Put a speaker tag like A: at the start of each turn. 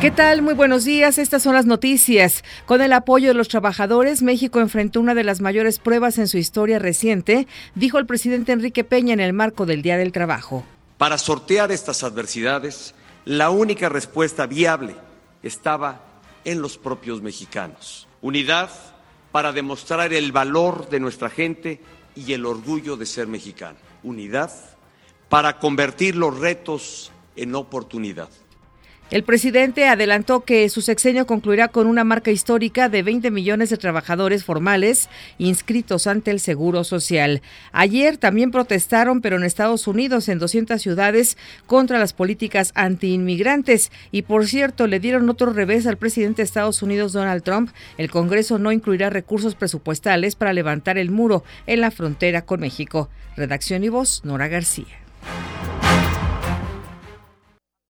A: ¿Qué tal? Muy buenos días. Estas son las noticias. Con el apoyo de los trabajadores, México enfrentó una de las mayores pruebas en su historia reciente, dijo el presidente Enrique Peña en el marco del Día del Trabajo.
B: Para sortear estas adversidades, la única respuesta viable estaba en los propios mexicanos. Unidad para demostrar el valor de nuestra gente y el orgullo de ser mexicano. Unidad para convertir los retos en oportunidad.
A: El presidente adelantó que su sexenio concluirá con una marca histórica de 20 millones de trabajadores formales inscritos ante el Seguro Social. Ayer también protestaron, pero en Estados Unidos, en 200 ciudades, contra las políticas antiinmigrantes. Y por cierto, le dieron otro revés al presidente de Estados Unidos, Donald Trump. El Congreso no incluirá recursos presupuestales para levantar el muro en la frontera con México. Redacción y voz, Nora García.